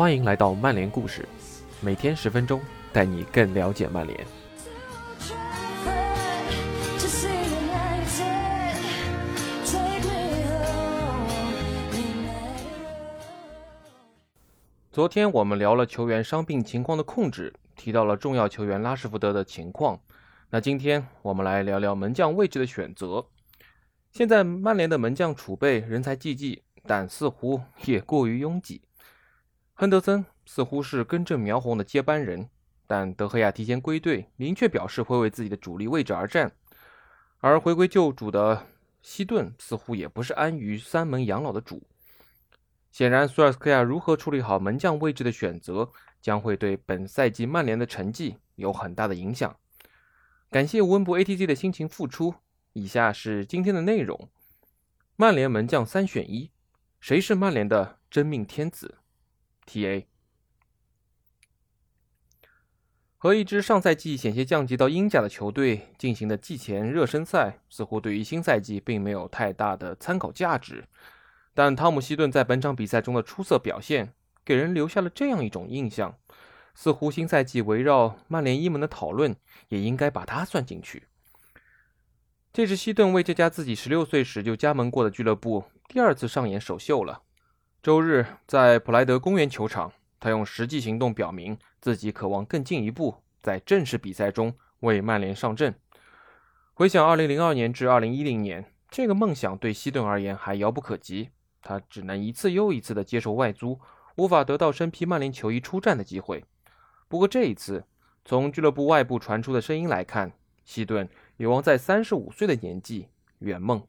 欢迎来到曼联故事，每天十分钟，带你更了解曼联。昨天我们聊了球员伤病情况的控制，提到了重要球员拉什福德的情况。那今天我们来聊聊门将位置的选择。现在曼联的门将储备人才济济，但似乎也过于拥挤。亨德森似乎是根正苗红的接班人，但德赫亚提前归队，明确表示会为自己的主力位置而战。而回归旧主的西顿似乎也不是安于三门养老的主。显然，苏尔斯克亚如何处理好门将位置的选择，将会对本赛季曼联的成绩有很大的影响。感谢温布 ATG 的辛勤付出。以下是今天的内容：曼联门将三选一，谁是曼联的真命天子？TA 和一支上赛季险些降级到英甲的球队进行的季前热身赛，似乎对于新赛季并没有太大的参考价值。但汤姆希顿在本场比赛中的出色表现，给人留下了这样一种印象：似乎新赛季围绕曼联一门的讨论，也应该把他算进去。这是希顿为这家自己十六岁时就加盟过的俱乐部第二次上演首秀了。周日在普莱德公园球场，他用实际行动表明自己渴望更进一步，在正式比赛中为曼联上阵。回想2002年至2010年，这个梦想对希顿而言还遥不可及。他只能一次又一次的接受外租，无法得到身披曼联球衣出战的机会。不过这一次，从俱乐部外部传出的声音来看，希顿有望在三十五岁的年纪圆梦。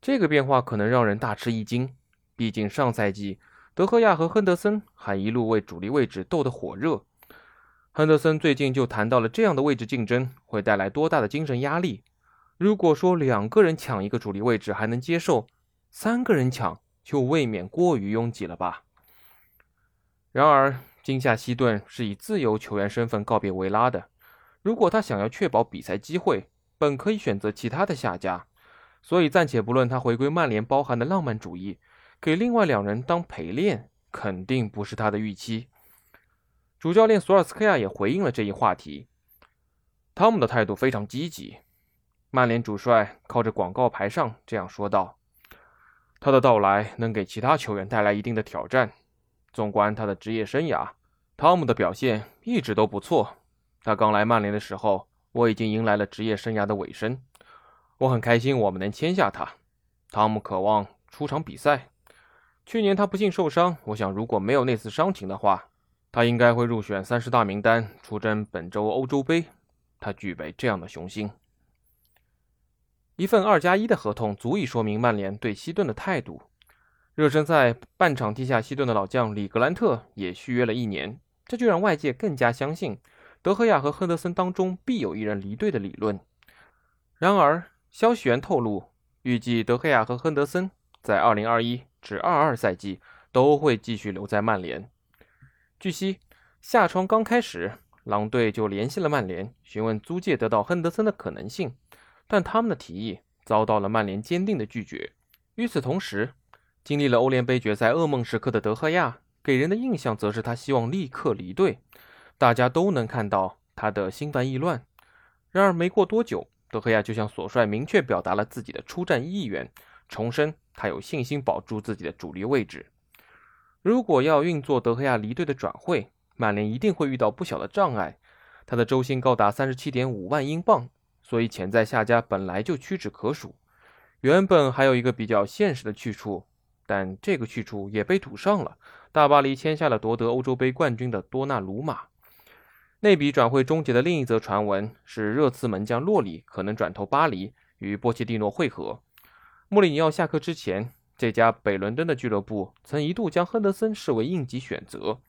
这个变化可能让人大吃一惊，毕竟上赛季德赫亚和亨德森还一路为主力位置斗得火热。亨德森最近就谈到了这样的位置竞争会带来多大的精神压力。如果说两个人抢一个主力位置还能接受，三个人抢就未免过于拥挤了吧？然而，今夏希顿是以自由球员身份告别维拉的。如果他想要确保比赛机会，本可以选择其他的下家。所以暂且不论他回归曼联包含的浪漫主义，给另外两人当陪练，肯定不是他的预期。主教练索尔斯克亚也回应了这一话题。汤姆的态度非常积极。曼联主帅靠着广告牌上这样说道。他的到来能给其他球员带来一定的挑战。纵观他的职业生涯，汤姆的表现一直都不错。他刚来曼联的时候，我已经迎来了职业生涯的尾声。我很开心我们能签下他。汤姆渴望出场比赛。去年他不幸受伤，我想如果没有那次伤情的话，他应该会入选三十大名单，出征本周欧洲杯。他具备这样的雄心。一份二加一的合同足以说明曼联对希顿的态度。热身赛半场踢下希顿的老将里格兰特也续约了一年，这就让外界更加相信德赫亚和亨德森当中必有一人离队的理论。然而，消息源透露，预计德赫亚和亨德森在2021至22赛季都会继续留在曼联。据悉，夏窗刚开始，狼队就联系了曼联，询问租借得到亨德森的可能性。但他们的提议遭到了曼联坚定的拒绝。与此同时，经历了欧联杯决赛噩梦时刻的德赫亚，给人的印象则是他希望立刻离队。大家都能看到他的心烦意乱。然而，没过多久，德赫亚就向索帅明确表达了自己的出战意愿，重申他有信心保住自己的主力位置。如果要运作德赫亚离队的转会，曼联一定会遇到不小的障碍。他的周薪高达三十七点五万英镑。所以潜在下家本来就屈指可数，原本还有一个比较现实的去处，但这个去处也被堵上了。大巴黎签下了夺得欧洲杯冠军的多纳鲁马。那笔转会终结的另一则传闻是，热刺门将洛里可能转投巴黎与波切蒂诺会合。穆里尼奥下课之前，这家北伦敦的俱乐部曾一度将亨德森视为应急选择，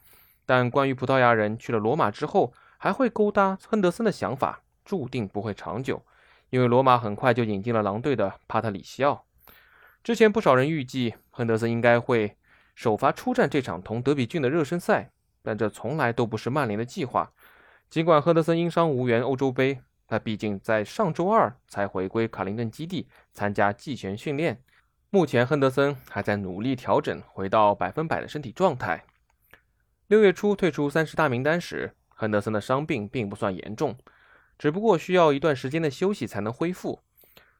但关于葡萄牙人去了罗马之后还会勾搭亨德森的想法。注定不会长久，因为罗马很快就引进了狼队的帕特里西奥。之前不少人预计亨德森应该会首发出战这场同德比郡的热身赛，但这从来都不是曼联的计划。尽管亨德森因伤无缘欧洲杯，他毕竟在上周二才回归卡林顿基地参加季前训练。目前亨德森还在努力调整回到百分百的身体状态。六月初退出三十大名单时，亨德森的伤病并不算严重，只不过需要一段时间的休息才能恢复。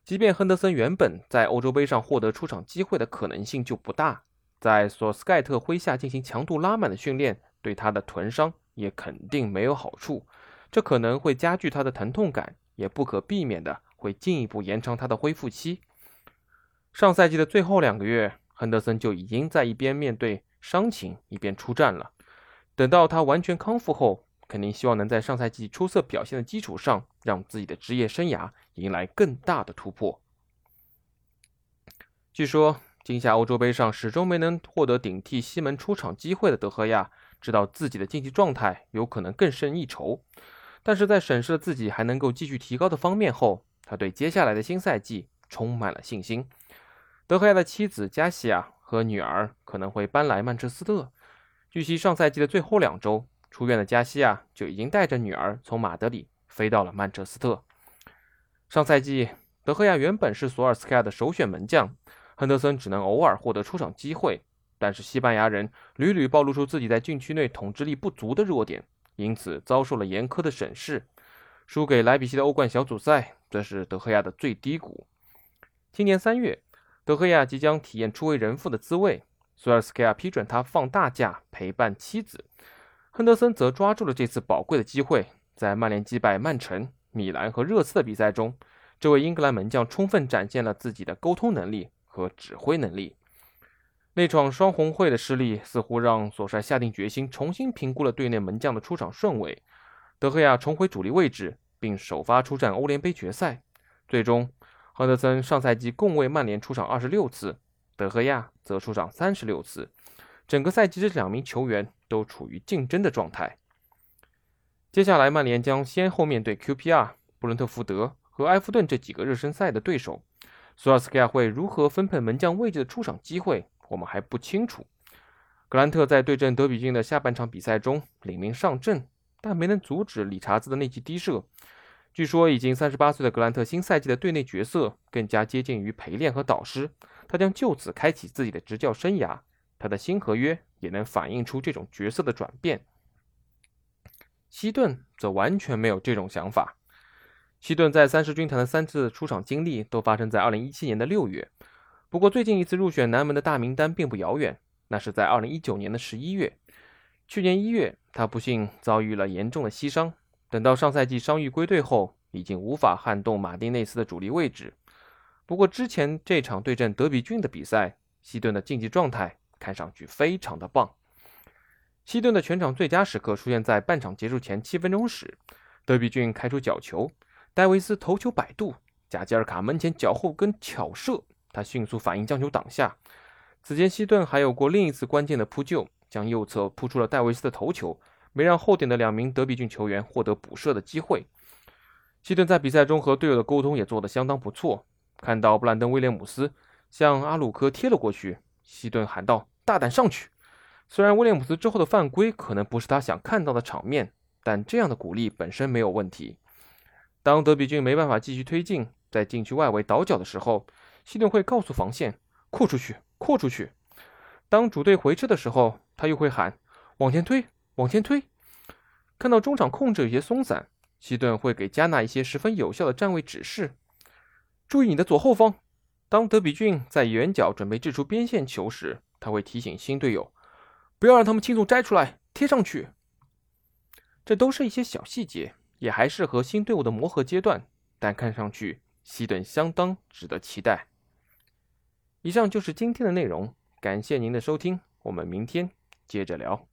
即便亨德森原本在欧洲杯上获得出场机会的可能性就不大，在索斯盖特麾下进行强度拉满的训练，对他的臀伤也肯定没有好处。这可能会加剧他的疼痛感，也不可避免的会进一步延长他的恢复期。上赛季的最后两个月，亨德森就已经在一边面对伤情一边出战了。等到他完全康复后，肯定希望能在上赛季出色表现的基础上，让自己的职业生涯迎来更大的突破。据说，今夏欧洲杯上始终没能获得顶替西门出场机会的德赫亚，知道自己的竞技状态有可能更胜一筹。但是在审视了自己还能够继续提高的方面后，他对接下来的新赛季充满了信心。德赫亚的妻子加西亚和女儿可能会搬来曼彻斯特。据悉，上赛季的最后两周。出院的加西亚就已经带着女儿从马德里飞到了曼彻斯特。上赛季，德赫亚原本是索尔斯克亚的首选门将，亨德森只能偶尔获得出场机会。但是西班牙人屡屡暴露出自己在禁区内统治力不足的弱点，因此遭受了严苛的审视。输给莱比锡的欧冠小组赛，则是德赫亚的最低谷。今年三月，德赫亚即将体验初为人父的滋味，索尔斯克亚批准他放大假陪伴妻子。亨德森则抓住了这次宝贵的机会，在曼联击败曼城、米兰和热刺的比赛中，这位英格兰门将充分展现了自己的沟通能力和指挥能力。那场双红会的失利似乎让索帅下定决心重新评估了队内门将的出场顺位。德赫亚重回主力位置，并首发出战欧联杯决赛。最终，亨德森上赛季共为曼联出场二十六次，德赫亚则出场三十六次。整个赛季，这两名球员。都处于竞争的状态。接下来，曼联将先后面对 QPR、布伦特福德和埃弗顿这几个热身赛的对手。索尔斯克亚会如何分配门将位置的出场机会，我们还不清楚。格兰特在对阵德比郡的下半场比赛中领命上阵，但没能阻止理查兹的那记低射。据说，已经三十八岁的格兰特新赛季的队内角色更加接近于陪练和导师，他将就此开启自己的执教生涯。他的新合约。也能反映出这种角色的转变。西顿则完全没有这种想法。西顿在三狮军团的三次出场经历都发生在2017年的六月，不过最近一次入选南门的大名单并不遥远，那是在2019年的十一月。去年一月，他不幸遭遇了严重的膝伤，等到上赛季伤愈归队后，已经无法撼动马丁内斯的主力位置。不过之前这场对阵德比郡的比赛，希顿的竞技状态。看上去非常的棒。希顿的全场最佳时刻出现在半场结束前七分钟时，德比郡开出角球，戴维斯头球摆渡，贾吉尔卡门前脚后跟巧射，他迅速反应将球挡下。此前希顿还有过另一次关键的扑救，将右侧扑出了戴维斯的头球，没让后点的两名德比郡球员获得补射的机会。希顿在比赛中和队友的沟通也做得相当不错，看到布兰登威廉姆斯向阿鲁科贴了过去，希顿喊道。大胆上去！虽然威廉姆斯之后的犯规可能不是他想看到的场面，但这样的鼓励本身没有问题。当德比郡没办法继续推进，在禁区外围倒脚的时候，希顿会告诉防线扩出去，扩出去。当主队回撤的时候，他又会喊往前推，往前推。看到中场控制有些松散，希顿会给加纳一些十分有效的站位指示：注意你的左后方。当德比郡在远角准备掷出边线球时，他会提醒新队友，不要让他们轻松摘出来贴上去。这都是一些小细节，也还是和新队伍的磨合阶段，但看上去希顿相当值得期待。以上就是今天的内容，感谢您的收听，我们明天接着聊。